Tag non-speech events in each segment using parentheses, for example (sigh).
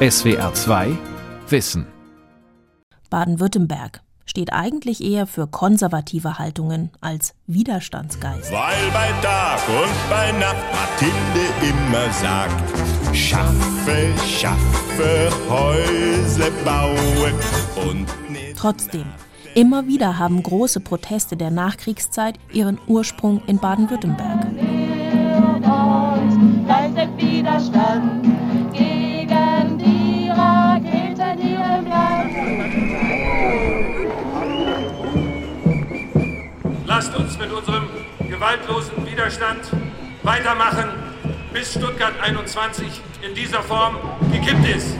SWR 2 Wissen. Baden-Württemberg steht eigentlich eher für konservative Haltungen als Widerstandsgeist. Weil bei Tag und bei Nacht Mathilde immer sagt, schaffe, schaffe, Häusle bauen und Trotzdem, immer wieder haben große Proteste der Nachkriegszeit ihren Ursprung in Baden-Württemberg. Widerstand gewaltlosen Widerstand weitermachen, bis Stuttgart 21 in dieser Form gekippt ist.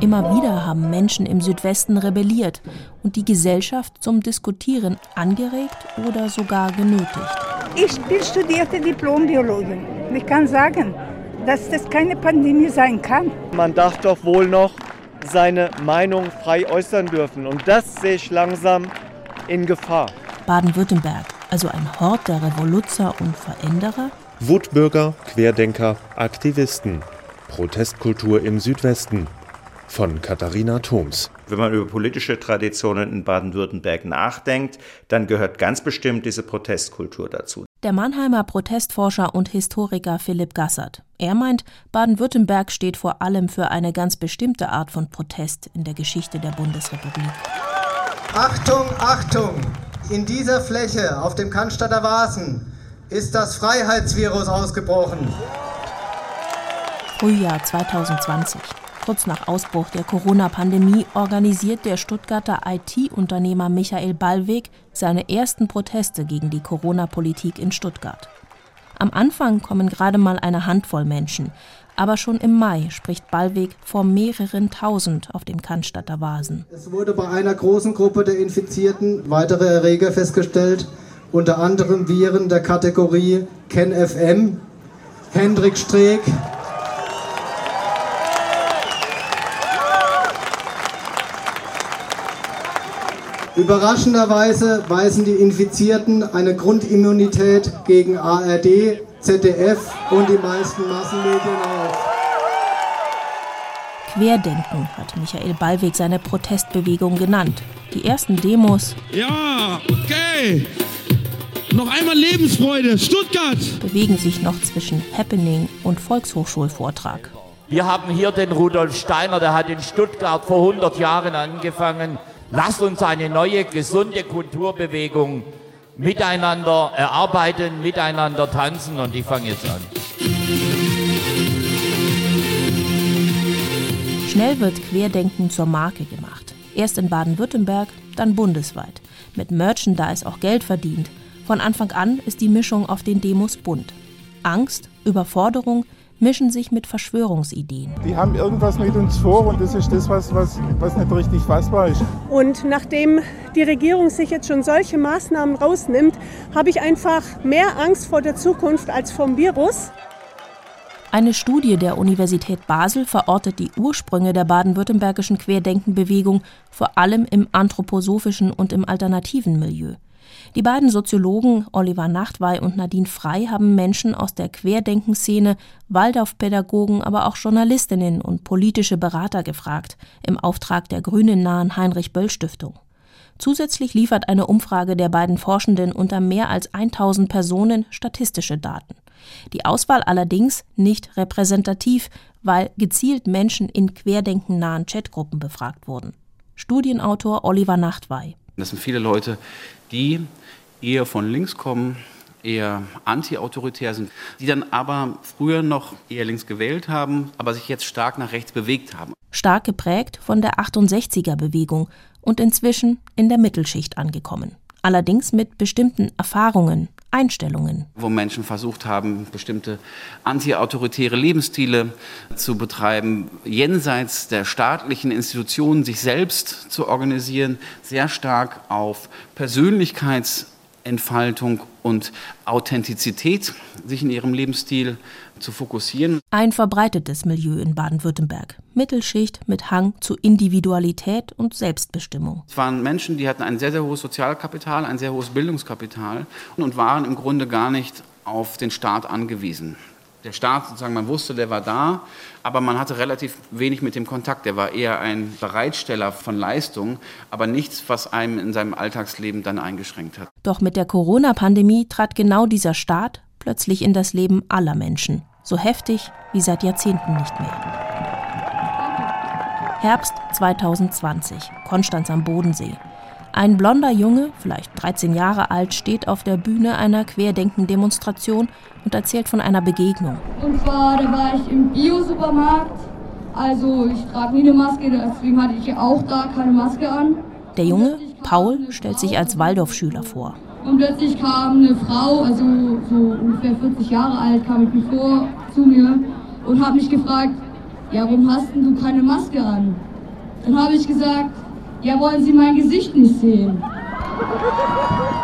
Immer wieder haben Menschen im Südwesten rebelliert und die Gesellschaft zum Diskutieren angeregt oder sogar genötigt. Ich bin studierte Diplombiologin. Ich kann sagen, dass das keine Pandemie sein kann. Man darf doch wohl noch seine Meinung frei äußern dürfen. Und das sehe ich langsam in Gefahr. Baden-Württemberg, also ein Hort der Revoluzer und Veränderer? Wutbürger, Querdenker, Aktivisten. Protestkultur im Südwesten von Katharina Thoms. Wenn man über politische Traditionen in Baden-Württemberg nachdenkt, dann gehört ganz bestimmt diese Protestkultur dazu. Der Mannheimer Protestforscher und Historiker Philipp Gassert. Er meint, Baden-Württemberg steht vor allem für eine ganz bestimmte Art von Protest in der Geschichte der Bundesrepublik. Achtung, Achtung! In dieser Fläche auf dem Cannstatter Wasen ist das Freiheitsvirus ausgebrochen. Frühjahr 2020. Kurz nach Ausbruch der Corona-Pandemie organisiert der Stuttgarter IT-Unternehmer Michael Ballweg seine ersten Proteste gegen die Corona-Politik in Stuttgart. Am Anfang kommen gerade mal eine Handvoll Menschen, aber schon im Mai spricht Ballweg vor mehreren tausend auf dem Cannstatter Vasen. Es wurde bei einer großen Gruppe der Infizierten weitere Erreger festgestellt, unter anderem Viren der Kategorie KenFM, Hendrik Streeck, Überraschenderweise weisen die Infizierten eine Grundimmunität gegen ARD, ZDF und die meisten Massenmedien auf. Querdenken hat Michael Ballweg seine Protestbewegung genannt. Die ersten Demos. Ja, okay. Noch einmal Lebensfreude, Stuttgart! Bewegen sich noch zwischen Happening und Volkshochschulvortrag. Wir haben hier den Rudolf Steiner, der hat in Stuttgart vor 100 Jahren angefangen. Lasst uns eine neue, gesunde Kulturbewegung miteinander erarbeiten, miteinander tanzen und ich fange jetzt an. Schnell wird Querdenken zur Marke gemacht. Erst in Baden-Württemberg, dann bundesweit. Mit Merchandise auch Geld verdient. Von Anfang an ist die Mischung auf den Demos bunt. Angst, Überforderung, mischen sich mit Verschwörungsideen. Die haben irgendwas mit uns vor und das ist das, was, was, was nicht richtig fassbar ist. Und nachdem die Regierung sich jetzt schon solche Maßnahmen rausnimmt, habe ich einfach mehr Angst vor der Zukunft als vom Virus. Eine Studie der Universität Basel verortet die Ursprünge der baden-württembergischen Querdenkenbewegung vor allem im anthroposophischen und im alternativen Milieu. Die beiden Soziologen Oliver Nachtwey und Nadine Frei haben Menschen aus der Querdenkenszene, Waldorfpädagogen, aber auch Journalistinnen und politische Berater gefragt, im Auftrag der grünen nahen Heinrich Böll Stiftung. Zusätzlich liefert eine Umfrage der beiden Forschenden unter mehr als 1000 Personen statistische Daten. Die Auswahl allerdings nicht repräsentativ, weil gezielt Menschen in querdenkennahen Chatgruppen befragt wurden. Studienautor Oliver Nachtwey. Das sind viele Leute, die eher von links kommen, eher anti-autoritär sind, die dann aber früher noch eher links gewählt haben, aber sich jetzt stark nach rechts bewegt haben. Stark geprägt von der 68er-Bewegung und inzwischen in der Mittelschicht angekommen. Allerdings mit bestimmten Erfahrungen, Einstellungen. Wo Menschen versucht haben, bestimmte antiautoritäre Lebensstile zu betreiben, jenseits der staatlichen Institutionen sich selbst zu organisieren, sehr stark auf Persönlichkeitsentfaltung und Authentizität sich in ihrem Lebensstil zu fokussieren. Ein verbreitetes Milieu in Baden-Württemberg. Mittelschicht mit Hang zu Individualität und Selbstbestimmung. Es waren Menschen, die hatten ein sehr, sehr hohes Sozialkapital, ein sehr hohes Bildungskapital und waren im Grunde gar nicht auf den Staat angewiesen. Der Staat sozusagen, man wusste, der war da, aber man hatte relativ wenig mit dem Kontakt. Der war eher ein Bereitsteller von Leistungen, aber nichts, was einem in seinem Alltagsleben dann eingeschränkt hat. Doch mit der Corona-Pandemie trat genau dieser Staat plötzlich in das Leben aller Menschen. So heftig wie seit Jahrzehnten nicht mehr. Herbst 2020, Konstanz am Bodensee. Ein blonder Junge, vielleicht 13 Jahre alt, steht auf der Bühne einer Querdenken-Demonstration und erzählt von einer Begegnung. Und zwar, da war ich im Bio-Supermarkt. Also ich trage nie eine Maske, deswegen hatte ich auch da keine Maske an. Der Junge, Paul, stellt sich als Waldorfschüler vor. Und plötzlich kam eine Frau, also so ungefähr 40 Jahre alt, kam mit mir vor zu mir und hat mich gefragt, ja, warum hast denn du keine Maske an? Dann habe ich gesagt, ja, wollen Sie mein Gesicht nicht sehen?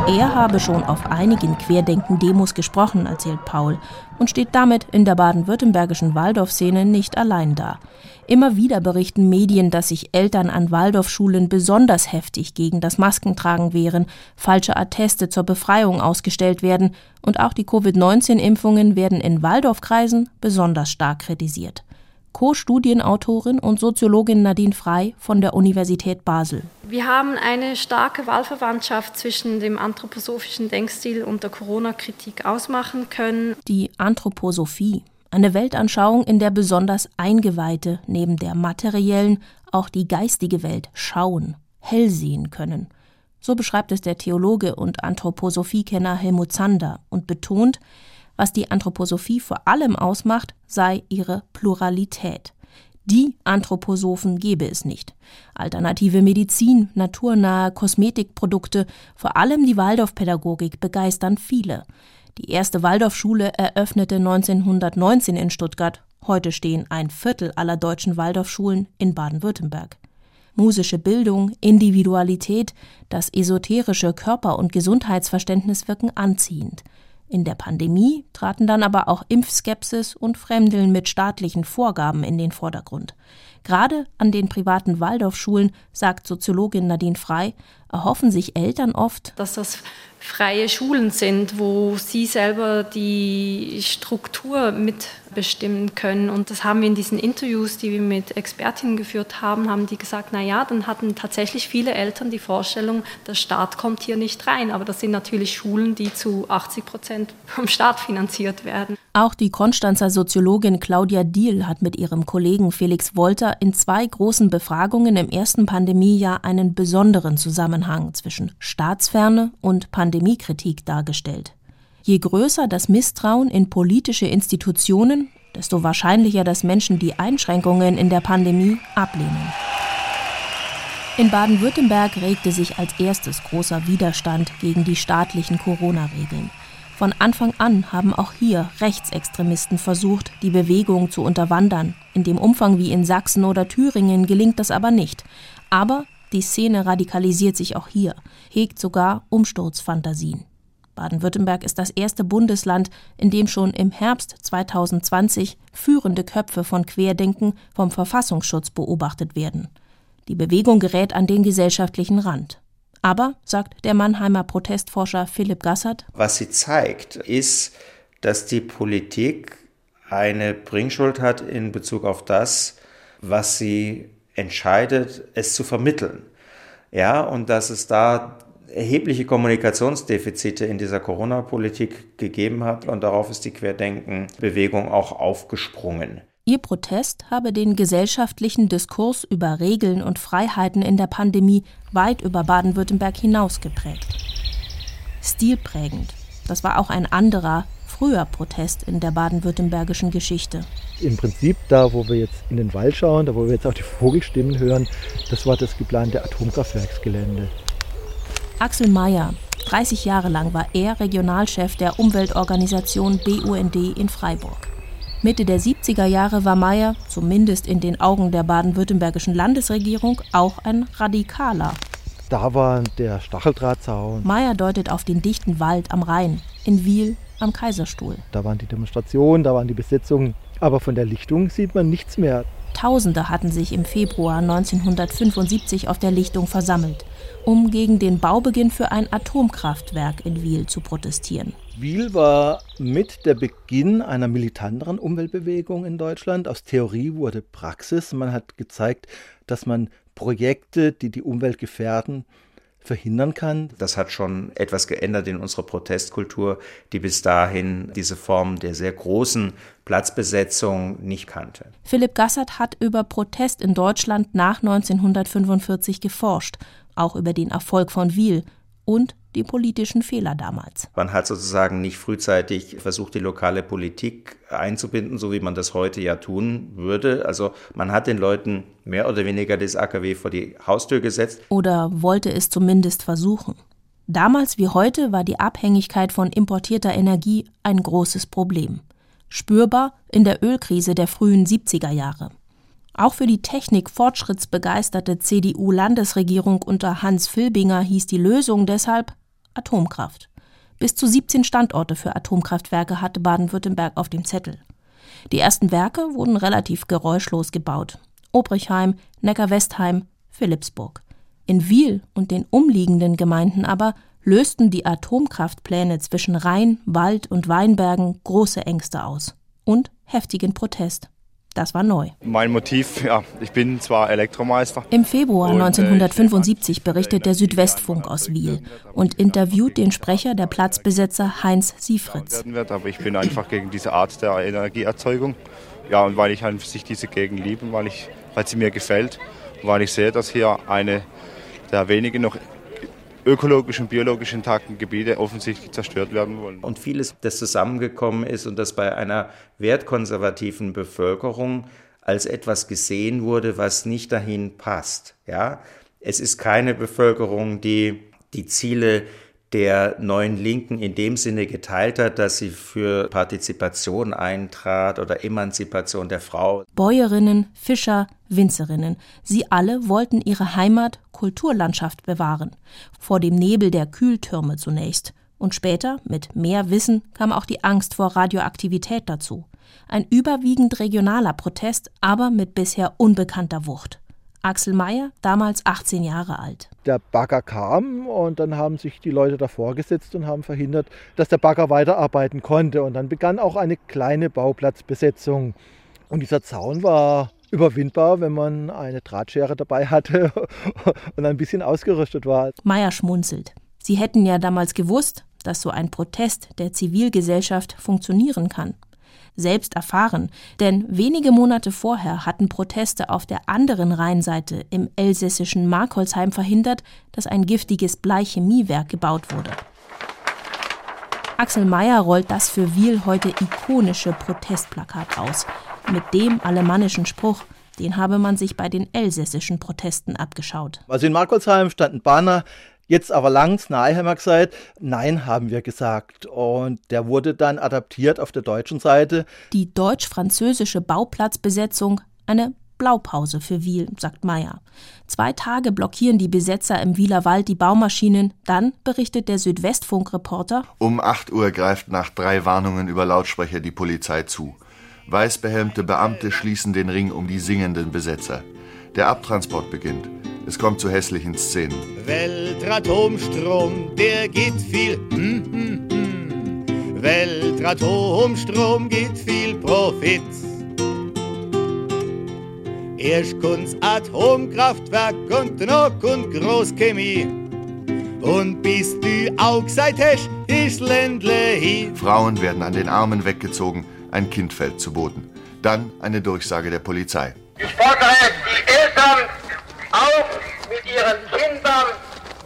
Er habe schon auf einigen Querdenken-Demos gesprochen, erzählt Paul, und steht damit in der baden-württembergischen Waldorfszene nicht allein da. Immer wieder berichten Medien, dass sich Eltern an Waldorfschulen besonders heftig gegen das Maskentragen wehren, falsche Atteste zur Befreiung ausgestellt werden und auch die Covid-19-Impfungen werden in Waldorfkreisen besonders stark kritisiert. Co-Studienautorin und Soziologin Nadine Frei von der Universität Basel. Wir haben eine starke Wahlverwandtschaft zwischen dem anthroposophischen Denkstil und der Corona-Kritik ausmachen können. Die Anthroposophie, eine Weltanschauung, in der besonders Eingeweihte neben der materiellen auch die geistige Welt schauen, hell sehen können. So beschreibt es der Theologe und Anthroposophiekenner Helmut Zander und betont, was die Anthroposophie vor allem ausmacht, sei ihre Pluralität. Die Anthroposophen gebe es nicht. Alternative Medizin, naturnahe Kosmetikprodukte, vor allem die Waldorfpädagogik begeistern viele. Die erste Waldorfschule eröffnete 1919 in Stuttgart. Heute stehen ein Viertel aller deutschen Waldorfschulen in Baden-Württemberg. Musische Bildung, Individualität, das esoterische Körper- und Gesundheitsverständnis wirken anziehend. In der Pandemie traten dann aber auch Impfskepsis und Fremdeln mit staatlichen Vorgaben in den Vordergrund. Gerade an den privaten Waldorfschulen, sagt Soziologin Nadine Frei, erhoffen sich Eltern oft, dass das freie Schulen sind, wo sie selber die Struktur mitbestimmen können. Und das haben wir in diesen Interviews, die wir mit Expertinnen geführt haben, haben die gesagt, na ja, dann hatten tatsächlich viele Eltern die Vorstellung, der Staat kommt hier nicht rein. Aber das sind natürlich Schulen, die zu 80 Prozent vom Staat finanziert werden. Auch die Konstanzer Soziologin Claudia Diehl hat mit ihrem Kollegen Felix Wolter in zwei großen Befragungen im ersten Pandemiejahr einen besonderen Zusammenhang zwischen Staatsferne und Pandemiekritik dargestellt. Je größer das Misstrauen in politische Institutionen, desto wahrscheinlicher, dass Menschen die Einschränkungen in der Pandemie ablehnen. In Baden-Württemberg regte sich als erstes großer Widerstand gegen die staatlichen Corona-Regeln. Von Anfang an haben auch hier Rechtsextremisten versucht, die Bewegung zu unterwandern. In dem Umfang wie in Sachsen oder Thüringen gelingt das aber nicht. Aber die Szene radikalisiert sich auch hier, hegt sogar Umsturzfantasien. Baden-Württemberg ist das erste Bundesland, in dem schon im Herbst 2020 führende Köpfe von Querdenken vom Verfassungsschutz beobachtet werden. Die Bewegung gerät an den gesellschaftlichen Rand. Aber, sagt der Mannheimer Protestforscher Philipp Gassert, was sie zeigt, ist, dass die Politik eine Bringschuld hat in Bezug auf das, was sie entscheidet, es zu vermitteln. Ja, und dass es da erhebliche Kommunikationsdefizite in dieser Corona-Politik gegeben hat und darauf ist die Querdenken-Bewegung auch aufgesprungen. Ihr Protest habe den gesellschaftlichen Diskurs über Regeln und Freiheiten in der Pandemie weit über Baden-Württemberg hinaus geprägt. Stilprägend. Das war auch ein anderer, früher Protest in der baden-württembergischen Geschichte. Im Prinzip da, wo wir jetzt in den Wald schauen, da wo wir jetzt auch die Vogelstimmen hören, das war das geplante Atomkraftwerksgelände. Axel Mayer, 30 Jahre lang war er Regionalchef der Umweltorganisation BUND in Freiburg. Mitte der 70er Jahre war Meyer, zumindest in den Augen der baden-württembergischen Landesregierung, auch ein Radikaler. Da war der Stacheldrahtzaun. Meyer deutet auf den dichten Wald am Rhein, in Wiel am Kaiserstuhl. Da waren die Demonstrationen, da waren die Besetzungen. Aber von der Lichtung sieht man nichts mehr. Hunderttausende hatten sich im Februar 1975 auf der Lichtung versammelt, um gegen den Baubeginn für ein Atomkraftwerk in Wiel zu protestieren. Wiel war mit der Beginn einer militanteren Umweltbewegung in Deutschland. Aus Theorie wurde Praxis. Man hat gezeigt, dass man Projekte, die die Umwelt gefährden, verhindern kann. Das hat schon etwas geändert in unserer Protestkultur, die bis dahin diese Form der sehr großen Platzbesetzung nicht kannte. Philipp Gassert hat über Protest in Deutschland nach 1945 geforscht, auch über den Erfolg von Wiel und die politischen Fehler damals. Man hat sozusagen nicht frühzeitig versucht, die lokale Politik einzubinden, so wie man das heute ja tun würde. Also man hat den Leuten mehr oder weniger das AKW vor die Haustür gesetzt. Oder wollte es zumindest versuchen. Damals wie heute war die Abhängigkeit von importierter Energie ein großes Problem. Spürbar in der Ölkrise der frühen 70er Jahre. Auch für die Technik fortschrittsbegeisterte CDU-Landesregierung unter Hans Filbinger hieß die Lösung deshalb Atomkraft. Bis zu 17 Standorte für Atomkraftwerke hatte Baden-Württemberg auf dem Zettel. Die ersten Werke wurden relativ geräuschlos gebaut. Obrichheim, Neckar-Westheim, Philipsburg. In Wiel und den umliegenden Gemeinden aber lösten die Atomkraftpläne zwischen Rhein, Wald und Weinbergen große Ängste aus und heftigen Protest. Das war neu. Mein Motiv, ja, ich bin zwar Elektromeister. Im Februar 1975 berichtet der Südwestfunk aus Wiel und interviewt den Sprecher der Platzbesetzer Heinz Siefritz. Aber ich bin einfach gegen diese Art der Energieerzeugung. Ja, und weil ich an sich diese Gegend liebe, weil, ich, weil sie mir gefällt weil ich sehe, dass hier eine der wenigen noch ökologisch und biologisch intakten Gebiete offensichtlich zerstört werden wollen. Und vieles, das zusammengekommen ist und das bei einer wertkonservativen Bevölkerung als etwas gesehen wurde, was nicht dahin passt. Ja? Es ist keine Bevölkerung, die die Ziele der neuen Linken in dem Sinne geteilt hat, dass sie für Partizipation eintrat oder Emanzipation der Frau. Bäuerinnen, Fischer, Winzerinnen, sie alle wollten ihre Heimat, Kulturlandschaft bewahren, vor dem Nebel der Kühltürme zunächst. Und später, mit mehr Wissen, kam auch die Angst vor Radioaktivität dazu. Ein überwiegend regionaler Protest, aber mit bisher unbekannter Wucht. Axel Meyer, damals 18 Jahre alt. Der Bagger kam und dann haben sich die Leute davor gesetzt und haben verhindert, dass der Bagger weiterarbeiten konnte. Und dann begann auch eine kleine Bauplatzbesetzung. Und dieser Zaun war überwindbar, wenn man eine Drahtschere dabei hatte (laughs) und ein bisschen ausgerüstet war. Meyer schmunzelt. Sie hätten ja damals gewusst, dass so ein Protest der Zivilgesellschaft funktionieren kann selbst erfahren, denn wenige Monate vorher hatten Proteste auf der anderen Rheinseite im elsässischen Markholzheim verhindert, dass ein giftiges Bleichemiewerk gebaut wurde. Axel Mayer rollt das für Wiel heute ikonische Protestplakat aus, mit dem alemannischen Spruch, den habe man sich bei den elsässischen Protesten abgeschaut. Also in Markholzheim stand ein Banner, Jetzt aber Langs, Naheimer gesagt, nein, haben wir gesagt. Und der wurde dann adaptiert auf der deutschen Seite. Die deutsch-französische Bauplatzbesetzung, eine Blaupause für Wiel, sagt Meyer. Zwei Tage blockieren die Besetzer im Wieler Wald die Baumaschinen. Dann berichtet der Südwestfunk-Reporter. Um 8 Uhr greift nach drei Warnungen über Lautsprecher die Polizei zu. Weißbehelmte Beamte schließen den Ring um die singenden Besetzer. Der Abtransport beginnt. Es kommt zu hässlichen Szenen. Weltratomstrom, der geht viel. Hm, hm, hm. Weltratomstrom geht viel Profit. Erst kommt's Atomkraftwerk und noch und Großchemie. Und bis du auch gesagt hast, ist Ländle hier. Frauen werden an den Armen weggezogen, ein Kind fällt zu Boden. Dann eine Durchsage der Polizei. Ich fordere die Eltern ihren Kindern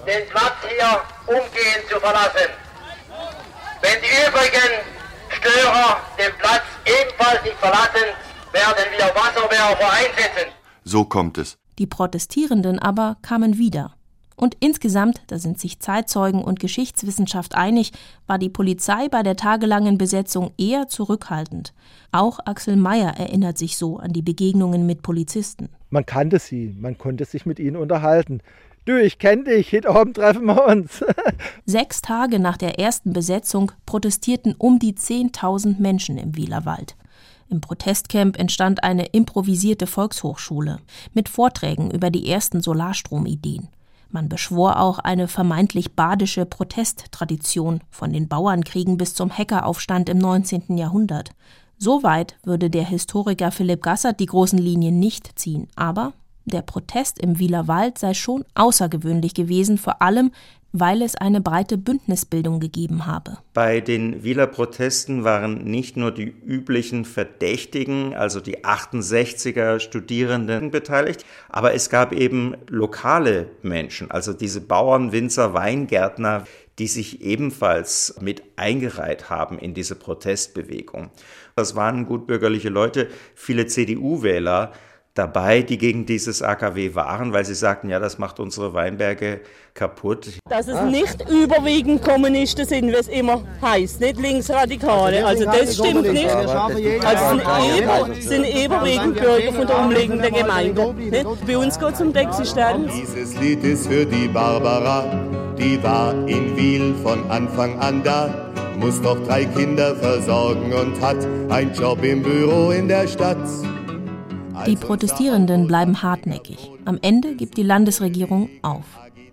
den Platz hier umgehend zu verlassen. Wenn die übrigen Störer den Platz ebenfalls nicht verlassen, werden wir Wasserwerfer einsetzen. So kommt es. Die Protestierenden aber kamen wieder. Und insgesamt, da sind sich Zeitzeugen und Geschichtswissenschaft einig, war die Polizei bei der tagelangen Besetzung eher zurückhaltend. Auch Axel Mayer erinnert sich so an die Begegnungen mit Polizisten. Man kannte sie, man konnte sich mit ihnen unterhalten. Du, ich kenne dich, heute Abend treffen wir uns. (laughs) Sechs Tage nach der ersten Besetzung protestierten um die 10.000 Menschen im Wielerwald. Im Protestcamp entstand eine improvisierte Volkshochschule mit Vorträgen über die ersten Solarstromideen. Man beschwor auch eine vermeintlich badische Protesttradition von den Bauernkriegen bis zum Hackeraufstand im 19. Jahrhundert. So weit würde der Historiker Philipp Gassert die großen Linien nicht ziehen, aber der Protest im Wieler Wald sei schon außergewöhnlich gewesen, vor allem weil es eine breite Bündnisbildung gegeben habe. Bei den Wieler Protesten waren nicht nur die üblichen Verdächtigen, also die 68er Studierenden beteiligt, aber es gab eben lokale Menschen, also diese Bauern, Winzer, Weingärtner, die sich ebenfalls mit eingereiht haben in diese Protestbewegung. Das waren gutbürgerliche Leute, viele CDU-Wähler, dabei, die gegen dieses AKW waren, weil sie sagten, ja, das macht unsere Weinberge kaputt. Dass es nicht überwiegend Kommunisten sind, wie es immer heißt, nicht Linksradikale. Also das stimmt nicht. Also es sind, überwiegend Bürger von der umliegenden Gemeinde. Nicht? Bei uns geht es um die Existenz. Dieses Lied ist für die Barbara, die war in Wiel von Anfang an da muss doch drei Kinder versorgen und hat einen Job im Büro in der Stadt. Die Protestierenden bleiben hartnäckig. Am Ende gibt die Landesregierung auf.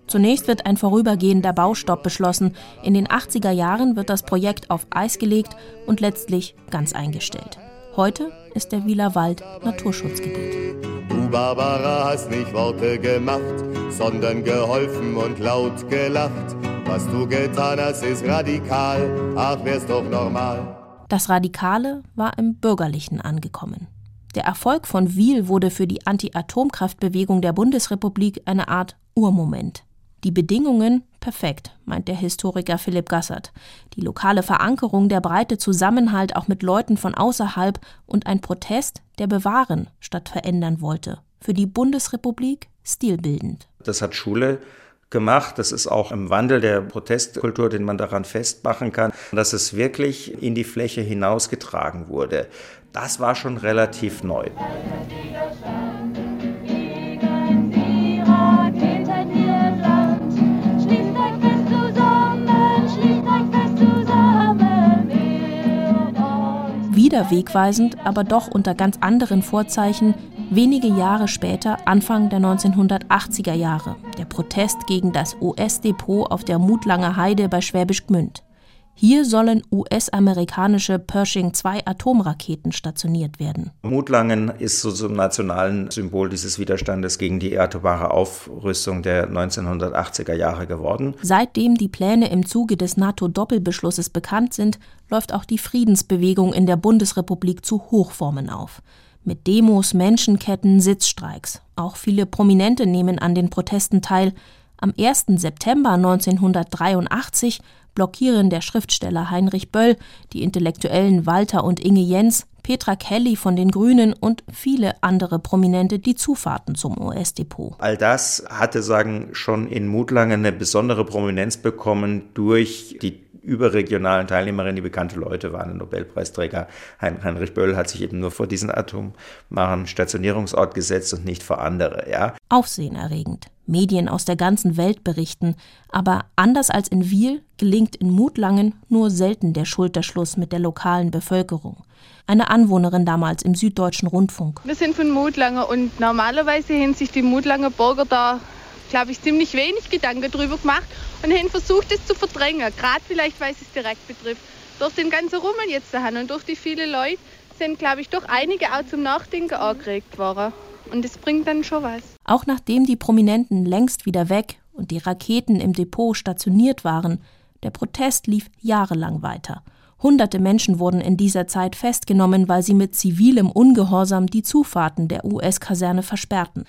Zunächst wird ein vorübergehender Baustopp beschlossen. In den 80er Jahren wird das Projekt auf Eis gelegt und letztlich ganz eingestellt. Heute ist der Wieler Wald Naturschutzgebiet. Du Barbara hast nicht Worte gemacht, sondern geholfen und laut gelacht. Was du getan hast, ist radikal, ach wär's doch normal. Das Radikale war im Bürgerlichen angekommen. Der Erfolg von Wiel wurde für die Anti-Atomkraftbewegung der Bundesrepublik eine Art Urmoment. Die Bedingungen perfekt, meint der Historiker Philipp Gassert. Die lokale Verankerung, der breite Zusammenhalt auch mit Leuten von außerhalb und ein Protest, der bewahren statt verändern wollte. Für die Bundesrepublik stilbildend. Das hat Schule gemacht. Das ist auch im Wandel der Protestkultur, den man daran festmachen kann, dass es wirklich in die Fläche hinausgetragen wurde. Das war schon relativ neu. Wieder wegweisend, aber doch unter ganz anderen Vorzeichen, wenige Jahre später, Anfang der 1980er Jahre, der Protest gegen das US-Depot auf der Mutlanger Heide bei Schwäbisch Gmünd. Hier sollen US-amerikanische Pershing-2-Atomraketen stationiert werden. Mutlangen ist so zum nationalen Symbol dieses Widerstandes gegen die atomare Aufrüstung der 1980er Jahre geworden. Seitdem die Pläne im Zuge des NATO-Doppelbeschlusses bekannt sind, läuft auch die Friedensbewegung in der Bundesrepublik zu Hochformen auf. Mit Demos, Menschenketten, Sitzstreiks. Auch viele Prominente nehmen an den Protesten teil. Am 1. September 1983 blockieren der Schriftsteller Heinrich Böll, die Intellektuellen Walter und Inge Jens, Petra Kelly von den Grünen und viele andere Prominente die Zufahrten zum US-Depot. All das hatte sagen schon in Mutlangen eine besondere Prominenz bekommen durch die überregionalen Teilnehmerinnen, die bekannte Leute waren. Der Nobelpreisträger Heinrich Böll hat sich eben nur vor diesen atomaren Stationierungsort gesetzt und nicht vor andere. Ja. Aufsehenerregend. Medien aus der ganzen Welt berichten, aber anders als in Wiel gelingt in Mutlangen nur selten der Schulterschluss mit der lokalen Bevölkerung. Eine Anwohnerin damals im Süddeutschen Rundfunk. Wir sind von Mutlangen und normalerweise haben sich die Mutlanger Bürger da, glaube ich, ziemlich wenig Gedanken darüber gemacht und haben versucht, es zu verdrängen. Gerade vielleicht, weil es es direkt betrifft. Durch den ganzen Rummel jetzt daheim und durch die vielen Leute sind, glaube ich, doch einige auch zum Nachdenken angeregt worden. Und es bringt dann schon was. Auch nachdem die Prominenten längst wieder weg und die Raketen im Depot stationiert waren, der Protest lief jahrelang weiter. Hunderte Menschen wurden in dieser Zeit festgenommen, weil sie mit zivilem Ungehorsam die Zufahrten der US-Kaserne versperrten.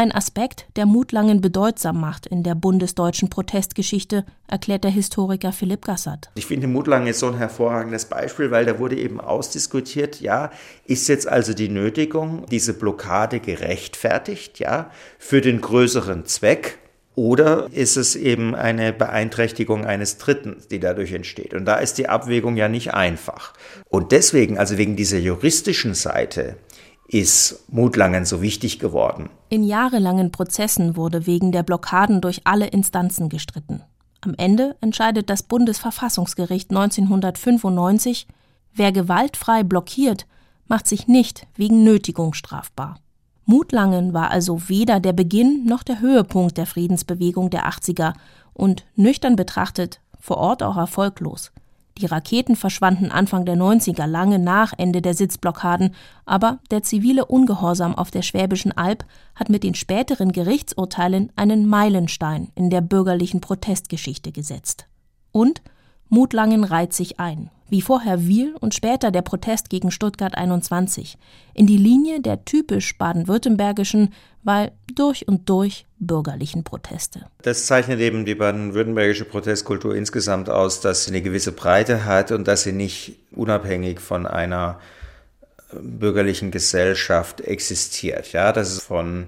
Ein Aspekt, der Mutlangen bedeutsam macht in der bundesdeutschen Protestgeschichte, erklärt der Historiker Philipp Gassert. Ich finde, Mutlangen ist so ein hervorragendes Beispiel, weil da wurde eben ausdiskutiert, ja, ist jetzt also die Nötigung, diese Blockade gerechtfertigt, ja, für den größeren Zweck, oder ist es eben eine Beeinträchtigung eines Dritten, die dadurch entsteht? Und da ist die Abwägung ja nicht einfach. Und deswegen, also wegen dieser juristischen Seite, ist Mutlangen so wichtig geworden. In jahrelangen Prozessen wurde wegen der Blockaden durch alle Instanzen gestritten. Am Ende entscheidet das Bundesverfassungsgericht 1995, wer gewaltfrei blockiert, macht sich nicht wegen Nötigung strafbar. Mutlangen war also weder der Beginn noch der Höhepunkt der Friedensbewegung der 80er und nüchtern betrachtet vor Ort auch erfolglos. Die Raketen verschwanden Anfang der 90er lange nach Ende der Sitzblockaden, aber der zivile Ungehorsam auf der Schwäbischen Alb hat mit den späteren Gerichtsurteilen einen Meilenstein in der bürgerlichen Protestgeschichte gesetzt. Und Mutlangen reiht sich ein, wie vorher Wiel und später der Protest gegen Stuttgart 21, in die Linie der typisch baden-württembergischen, weil durch und durch bürgerlichen Proteste. Das zeichnet eben die baden-württembergische Protestkultur insgesamt aus, dass sie eine gewisse Breite hat und dass sie nicht unabhängig von einer bürgerlichen Gesellschaft existiert. Ja, dass es von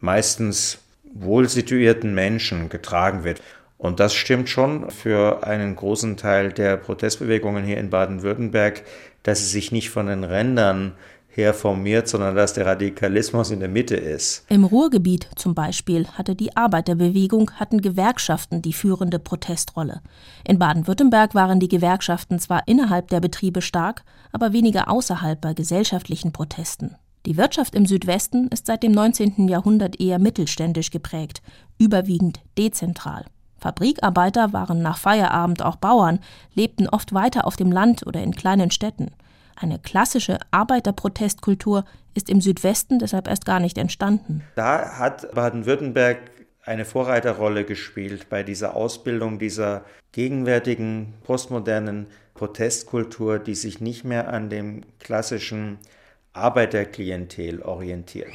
meistens wohlsituierten Menschen getragen wird. Und das stimmt schon für einen großen Teil der Protestbewegungen hier in Baden-Württemberg, dass sie sich nicht von den Rändern her formiert, sondern dass der Radikalismus in der Mitte ist. Im Ruhrgebiet zum Beispiel hatte die Arbeiterbewegung, hatten Gewerkschaften die führende Protestrolle. In Baden-Württemberg waren die Gewerkschaften zwar innerhalb der Betriebe stark, aber weniger außerhalb bei gesellschaftlichen Protesten. Die Wirtschaft im Südwesten ist seit dem 19. Jahrhundert eher mittelständisch geprägt, überwiegend dezentral. Fabrikarbeiter waren nach Feierabend auch Bauern, lebten oft weiter auf dem Land oder in kleinen Städten. Eine klassische Arbeiterprotestkultur ist im Südwesten deshalb erst gar nicht entstanden. Da hat Baden-Württemberg eine Vorreiterrolle gespielt bei dieser Ausbildung dieser gegenwärtigen postmodernen Protestkultur, die sich nicht mehr an dem klassischen Arbeiterklientel orientiert.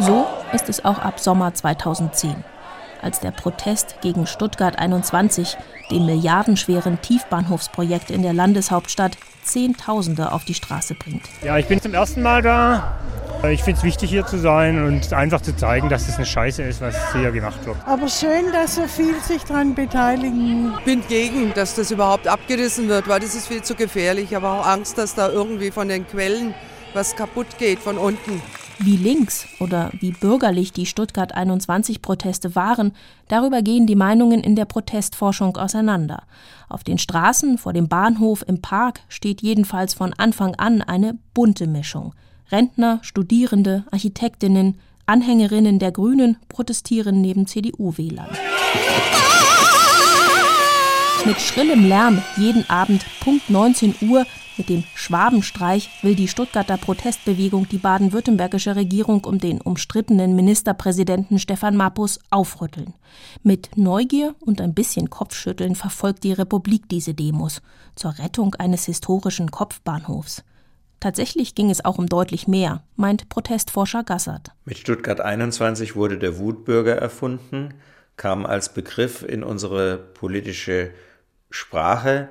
So ist es auch ab Sommer 2010, als der Protest gegen Stuttgart 21, dem milliardenschweren Tiefbahnhofsprojekt in der Landeshauptstadt, Zehntausende auf die Straße bringt. Ja, ich bin zum ersten Mal da. Ich finde es wichtig, hier zu sein und einfach zu zeigen, dass es eine Scheiße ist, was hier gemacht wird. Aber schön, dass so viel sich daran beteiligen. Ich bin gegen, dass das überhaupt abgerissen wird, weil das ist viel zu gefährlich. Ich habe auch Angst, dass da irgendwie von den Quellen was kaputt geht von unten. Wie links oder wie bürgerlich die Stuttgart 21 Proteste waren, darüber gehen die Meinungen in der Protestforschung auseinander. Auf den Straßen, vor dem Bahnhof, im Park steht jedenfalls von Anfang an eine bunte Mischung. Rentner, Studierende, Architektinnen, Anhängerinnen der Grünen protestieren neben CDU-Wählern. Mit schrillem Lärm jeden Abend Punkt 19 Uhr mit dem Schwabenstreich will die Stuttgarter Protestbewegung die baden-württembergische Regierung um den umstrittenen Ministerpräsidenten Stefan Mappus aufrütteln. Mit Neugier und ein bisschen Kopfschütteln verfolgt die Republik diese Demos zur Rettung eines historischen Kopfbahnhofs. Tatsächlich ging es auch um deutlich mehr, meint Protestforscher Gassert. Mit Stuttgart 21 wurde der Wutbürger erfunden, kam als Begriff in unsere politische Sprache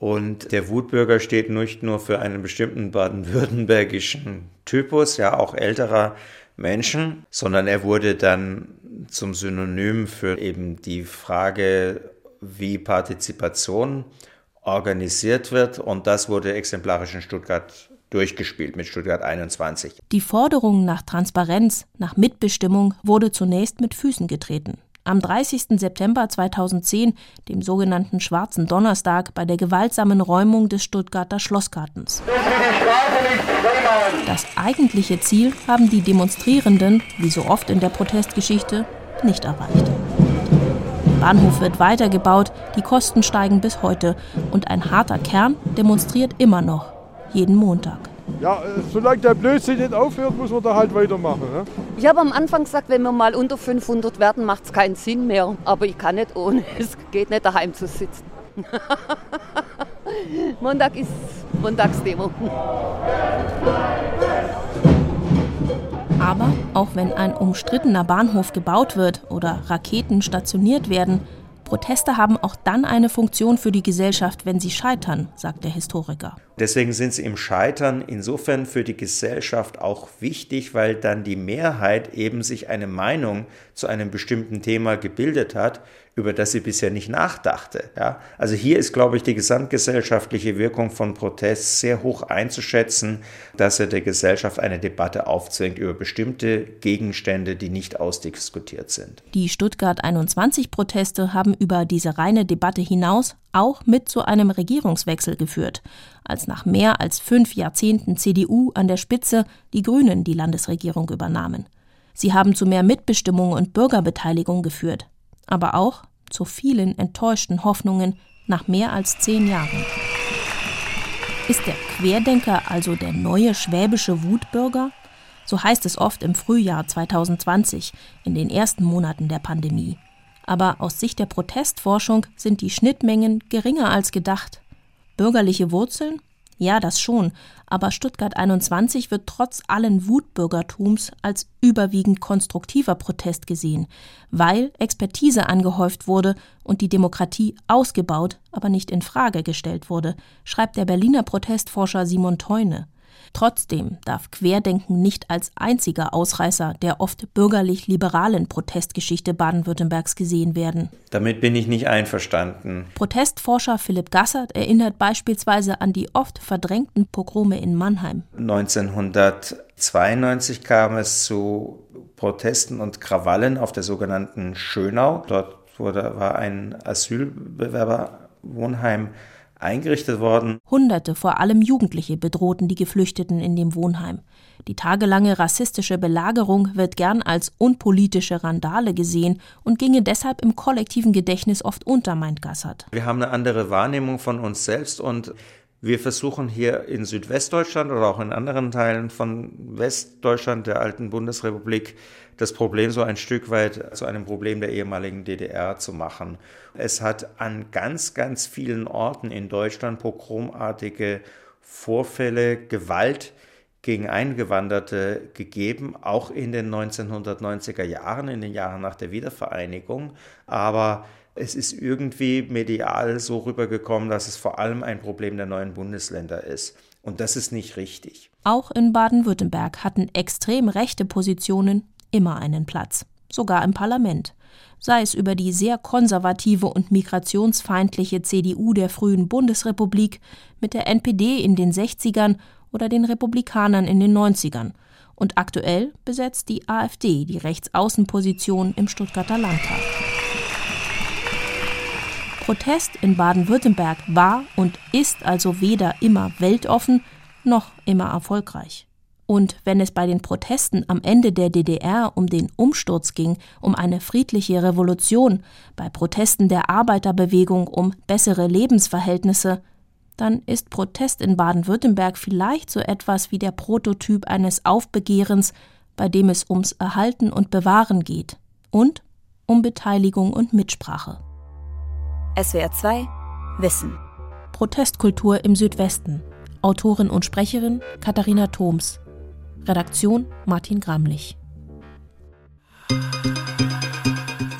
und der Wutbürger steht nicht nur für einen bestimmten baden-württembergischen Typus, ja auch älterer Menschen, sondern er wurde dann zum Synonym für eben die Frage, wie Partizipation organisiert wird. Und das wurde exemplarisch in Stuttgart durchgespielt mit Stuttgart 21. Die Forderung nach Transparenz, nach Mitbestimmung wurde zunächst mit Füßen getreten. Am 30. September 2010, dem sogenannten Schwarzen Donnerstag, bei der gewaltsamen Räumung des Stuttgarter Schlossgartens. Das eigentliche Ziel haben die Demonstrierenden, wie so oft in der Protestgeschichte, nicht erreicht. Der Bahnhof wird weitergebaut, die Kosten steigen bis heute und ein harter Kern demonstriert immer noch, jeden Montag. Ja, äh, solange der Blödsinn nicht aufhört, muss man da halt weitermachen. Ne? Ich habe am Anfang gesagt, wenn wir mal unter 500 werden, macht es keinen Sinn mehr. Aber ich kann nicht ohne. (laughs) Es geht nicht daheim zu sitzen. (laughs) Montag ist Montagsdemo. Aber auch wenn ein umstrittener Bahnhof gebaut wird oder Raketen stationiert werden, Proteste haben auch dann eine Funktion für die Gesellschaft, wenn sie scheitern, sagt der Historiker. Deswegen sind sie im Scheitern insofern für die Gesellschaft auch wichtig, weil dann die Mehrheit eben sich eine Meinung zu einem bestimmten Thema gebildet hat, über das sie bisher nicht nachdachte. Ja? Also hier ist, glaube ich, die gesamtgesellschaftliche Wirkung von Protest sehr hoch einzuschätzen, dass er der Gesellschaft eine Debatte aufzwingt über bestimmte Gegenstände, die nicht ausdiskutiert sind. Die Stuttgart 21-Proteste haben über diese reine Debatte hinaus auch mit zu einem Regierungswechsel geführt, als nach mehr als fünf Jahrzehnten CDU an der Spitze die Grünen die Landesregierung übernahmen. Sie haben zu mehr Mitbestimmung und Bürgerbeteiligung geführt, aber auch zu vielen enttäuschten Hoffnungen nach mehr als zehn Jahren. Ist der Querdenker also der neue schwäbische Wutbürger? So heißt es oft im Frühjahr 2020, in den ersten Monaten der Pandemie. Aber aus Sicht der Protestforschung sind die Schnittmengen geringer als gedacht. Bürgerliche Wurzeln ja, das schon, aber Stuttgart 21 wird trotz allen Wutbürgertums als überwiegend konstruktiver Protest gesehen, weil Expertise angehäuft wurde und die Demokratie ausgebaut, aber nicht in Frage gestellt wurde, schreibt der Berliner Protestforscher Simon Teune. Trotzdem darf Querdenken nicht als einziger Ausreißer der oft bürgerlich-liberalen Protestgeschichte Baden-Württembergs gesehen werden. Damit bin ich nicht einverstanden. Protestforscher Philipp Gassert erinnert beispielsweise an die oft verdrängten Pogrome in Mannheim. 1992 kam es zu Protesten und Krawallen auf der sogenannten Schönau. Dort wurde, war ein Asylbewerberwohnheim eingerichtet worden. Hunderte, vor allem Jugendliche, bedrohten die Geflüchteten in dem Wohnheim. Die tagelange rassistische Belagerung wird gern als unpolitische Randale gesehen und ginge deshalb im kollektiven Gedächtnis oft unter, meint Gassert. Wir haben eine andere Wahrnehmung von uns selbst und wir versuchen hier in Südwestdeutschland oder auch in anderen Teilen von Westdeutschland, der alten Bundesrepublik, das Problem so ein Stück weit zu einem Problem der ehemaligen DDR zu machen. Es hat an ganz, ganz vielen Orten in Deutschland pogromartige Vorfälle, Gewalt gegen Eingewanderte gegeben, auch in den 1990er Jahren, in den Jahren nach der Wiedervereinigung. Aber es ist irgendwie medial so rübergekommen, dass es vor allem ein Problem der neuen Bundesländer ist. Und das ist nicht richtig. Auch in Baden-Württemberg hatten extrem rechte Positionen immer einen Platz, sogar im Parlament. Sei es über die sehr konservative und migrationsfeindliche CDU der frühen Bundesrepublik mit der NPD in den 60ern oder den Republikanern in den 90ern. Und aktuell besetzt die AfD die Rechtsaußenposition im Stuttgarter Landtag. Protest in Baden-Württemberg war und ist also weder immer weltoffen noch immer erfolgreich. Und wenn es bei den Protesten am Ende der DDR um den Umsturz ging, um eine friedliche Revolution, bei Protesten der Arbeiterbewegung um bessere Lebensverhältnisse, dann ist Protest in Baden-Württemberg vielleicht so etwas wie der Prototyp eines Aufbegehrens, bei dem es ums Erhalten und Bewahren geht und um Beteiligung und Mitsprache. SWR 2 Wissen. Protestkultur im Südwesten. Autorin und Sprecherin Katharina Thoms. Redaktion Martin Gramlich.